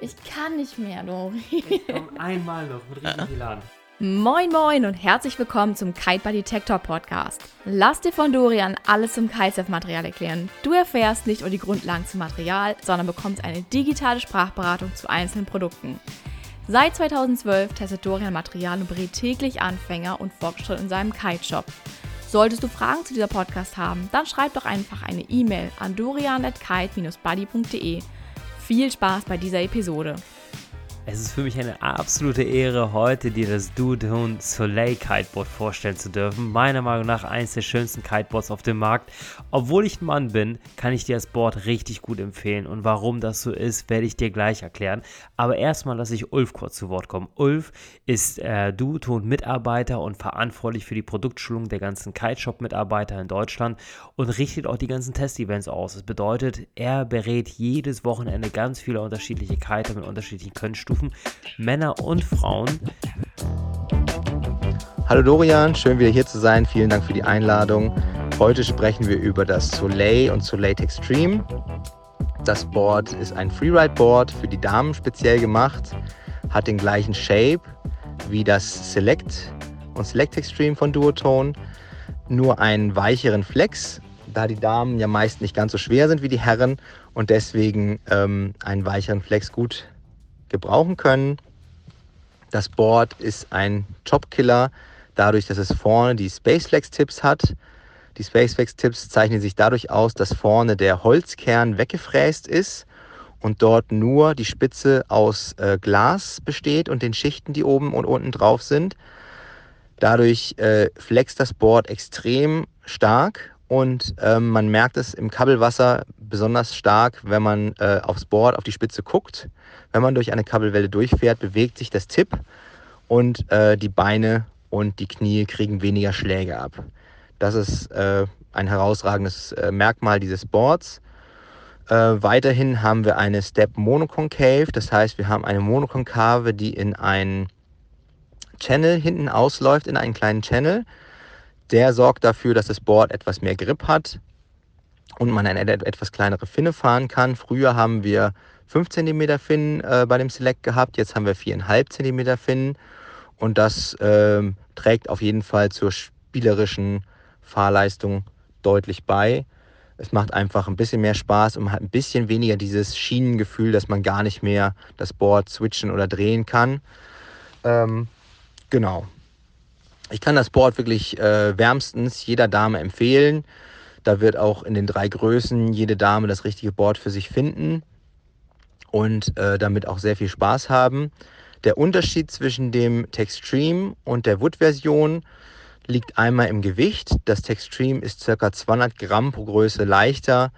Ich kann nicht mehr, Dori. Ich komm einmal noch mit richtig Elan. Moin Moin und herzlich willkommen zum Kite Buddy Detector Podcast. Lass dir von Dorian alles zum Kitesurf-Material erklären. Du erfährst nicht nur die Grundlagen zum Material, sondern bekommst eine digitale Sprachberatung zu einzelnen Produkten. Seit 2012 testet Dorian Material und berät täglich Anfänger und Fortschritt in seinem Kite-Shop. Solltest du Fragen zu dieser Podcast haben, dann schreib doch einfach eine E-Mail an dorian.kite-buddy.de. Viel Spaß bei dieser Episode. Es ist für mich eine absolute Ehre, heute dir das Dudon Soleil Kiteboard vorstellen zu dürfen. Meiner Meinung nach eines der schönsten Kiteboards auf dem Markt. Obwohl ich ein Mann bin, kann ich dir das Board richtig gut empfehlen. Und warum das so ist, werde ich dir gleich erklären. Aber erstmal lasse ich Ulf kurz zu Wort kommen. Ulf ist äh, Duoton-Mitarbeiter und verantwortlich für die Produktschulung der ganzen Kiteshop-Mitarbeiter in Deutschland und richtet auch die ganzen Test-Events aus. Das bedeutet, er berät jedes Wochenende ganz viele unterschiedliche Kiter mit unterschiedlichen Könnenstufen Altersstufen, Männer und Frauen. Hallo Dorian, schön wieder hier zu sein. Vielen Dank für die Einladung. Heute sprechen wir über das Soleil und Soleil Extreme. Das Board ist ein Freeride-Board für die Damen speziell gemacht, hat den gleichen Shape wie das Select und Select Extreme von Duotone, nur einen weicheren Flex, da die Damen ja meist nicht ganz so schwer sind wie die Herren und deswegen ähm, einen weicheren Flex gut gebrauchen können. Das Board ist ein Jobkiller, dadurch, dass es vorne die Spaceflex-Tipps hat. Die Spaceflex-Tipps zeichnen sich dadurch aus, dass vorne der Holzkern weggefräst ist und dort nur die Spitze aus äh, Glas besteht und den Schichten, die oben und unten drauf sind. Dadurch äh, flext das Board extrem stark und ähm, man merkt es im Kabelwasser besonders stark, wenn man äh, aufs Board, auf die Spitze guckt. Wenn man durch eine Kabelwelle durchfährt, bewegt sich das Tipp und äh, die Beine und die Knie kriegen weniger Schläge ab. Das ist äh, ein herausragendes äh, Merkmal dieses Boards. Äh, weiterhin haben wir eine Step Monoconcave, das heißt, wir haben eine Monokonkave, die in einen Channel hinten ausläuft, in einen kleinen Channel. Der sorgt dafür, dass das Board etwas mehr Grip hat und man eine etwas kleinere Finne fahren kann. Früher haben wir 5 cm Finnen äh, bei dem Select gehabt, jetzt haben wir 4,5 cm Finnen und das äh, trägt auf jeden Fall zur spielerischen Fahrleistung deutlich bei. Es macht einfach ein bisschen mehr Spaß und man hat ein bisschen weniger dieses Schienengefühl, dass man gar nicht mehr das Board switchen oder drehen kann. Ähm, genau. Ich kann das Board wirklich äh, wärmstens jeder Dame empfehlen. Da wird auch in den drei Größen jede Dame das richtige Board für sich finden und äh, damit auch sehr viel Spaß haben. Der Unterschied zwischen dem Textstream und der Wood-Version liegt einmal im Gewicht. Das Textstream ist ca. 200 Gramm pro Größe leichter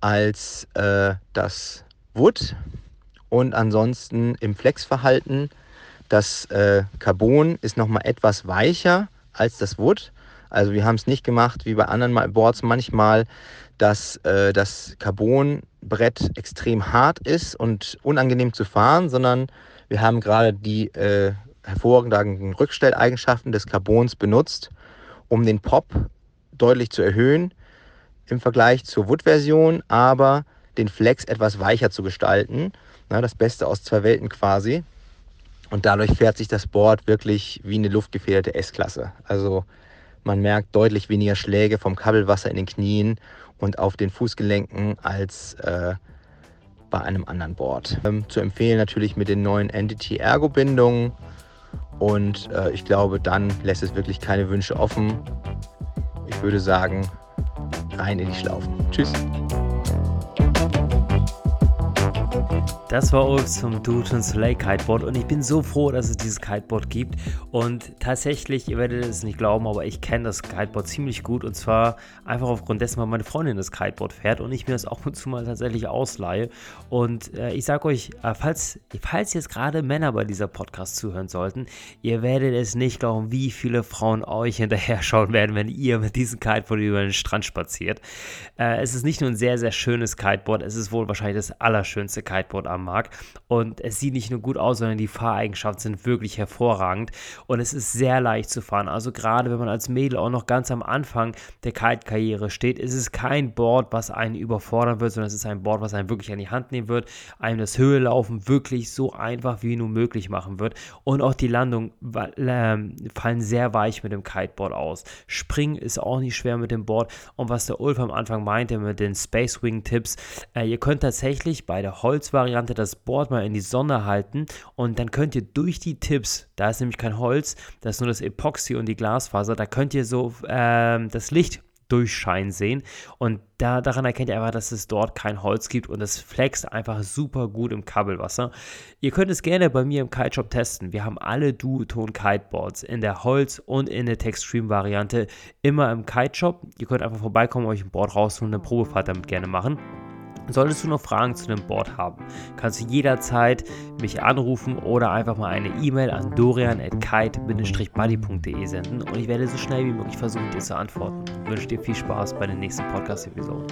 als äh, das Wood und ansonsten im Flexverhalten. Das äh, Carbon ist nochmal etwas weicher als das Wood. Also wir haben es nicht gemacht wie bei anderen Boards manchmal, dass äh, das Carbonbrett extrem hart ist und unangenehm zu fahren, sondern wir haben gerade die äh, hervorragenden Rückstelleigenschaften des Carbons benutzt, um den Pop deutlich zu erhöhen im Vergleich zur Wood-Version, aber den Flex etwas weicher zu gestalten. Na, das Beste aus zwei Welten quasi. Und dadurch fährt sich das Board wirklich wie eine luftgefederte S-Klasse. Also man merkt deutlich weniger Schläge vom Kabelwasser in den Knien und auf den Fußgelenken als äh, bei einem anderen Board. Ähm, zu empfehlen natürlich mit den neuen Entity Ergo Bindungen und äh, ich glaube, dann lässt es wirklich keine Wünsche offen. Ich würde sagen, rein in die Schlaufen. Tschüss. Das war Ulf zum Duton Soleil Kiteboard und ich bin so froh, dass es dieses Kiteboard gibt. Und tatsächlich, ihr werdet es nicht glauben, aber ich kenne das Kiteboard ziemlich gut und zwar einfach aufgrund dessen, weil meine Freundin das Kiteboard fährt und ich mir das auch und zu mal tatsächlich ausleihe. Und äh, ich sage euch, äh, falls, falls jetzt gerade Männer bei dieser Podcast zuhören sollten, ihr werdet es nicht glauben, wie viele Frauen euch hinterher schauen werden, wenn ihr mit diesem Kiteboard über den Strand spaziert. Äh, es ist nicht nur ein sehr, sehr schönes Kiteboard, es ist wohl wahrscheinlich das allerschönste Kiteboard Kiteboard am Markt. Und es sieht nicht nur gut aus, sondern die Fahreigenschaften sind wirklich hervorragend. Und es ist sehr leicht zu fahren. Also gerade wenn man als Mädel auch noch ganz am Anfang der Kite-Karriere steht, ist es kein Board, was einen überfordern wird, sondern es ist ein Board, was einen wirklich an die Hand nehmen wird, einem das Höhelaufen wirklich so einfach wie nur möglich machen wird. Und auch die Landung äh, fallen sehr weich mit dem Kiteboard aus. Springen ist auch nicht schwer mit dem Board. Und was der Ulf am Anfang meinte mit den Space Wing Tipps, äh, ihr könnt tatsächlich bei der Holzvariante das Board mal in die Sonne halten und dann könnt ihr durch die Tipps, da ist nämlich kein Holz, das ist nur das Epoxy und die Glasfaser, da könnt ihr so äh, das Licht durchscheinen sehen. Und da, daran erkennt ihr einfach, dass es dort kein Holz gibt und es flext einfach super gut im Kabelwasser. Ihr könnt es gerne bei mir im Kiteshop testen. Wir haben alle Duoton Kiteboards in der Holz- und in der Textstream-Variante immer im Kiteshop. Ihr könnt einfach vorbeikommen, euch ein Board rausholen eine Probefahrt damit gerne machen. Solltest du noch Fragen zu dem Board haben, kannst du jederzeit mich anrufen oder einfach mal eine E-Mail an dorian.kite-buddy.de senden und ich werde so schnell wie möglich versuchen, dir zu antworten. Ich wünsche dir viel Spaß bei den nächsten Podcast-Episoden.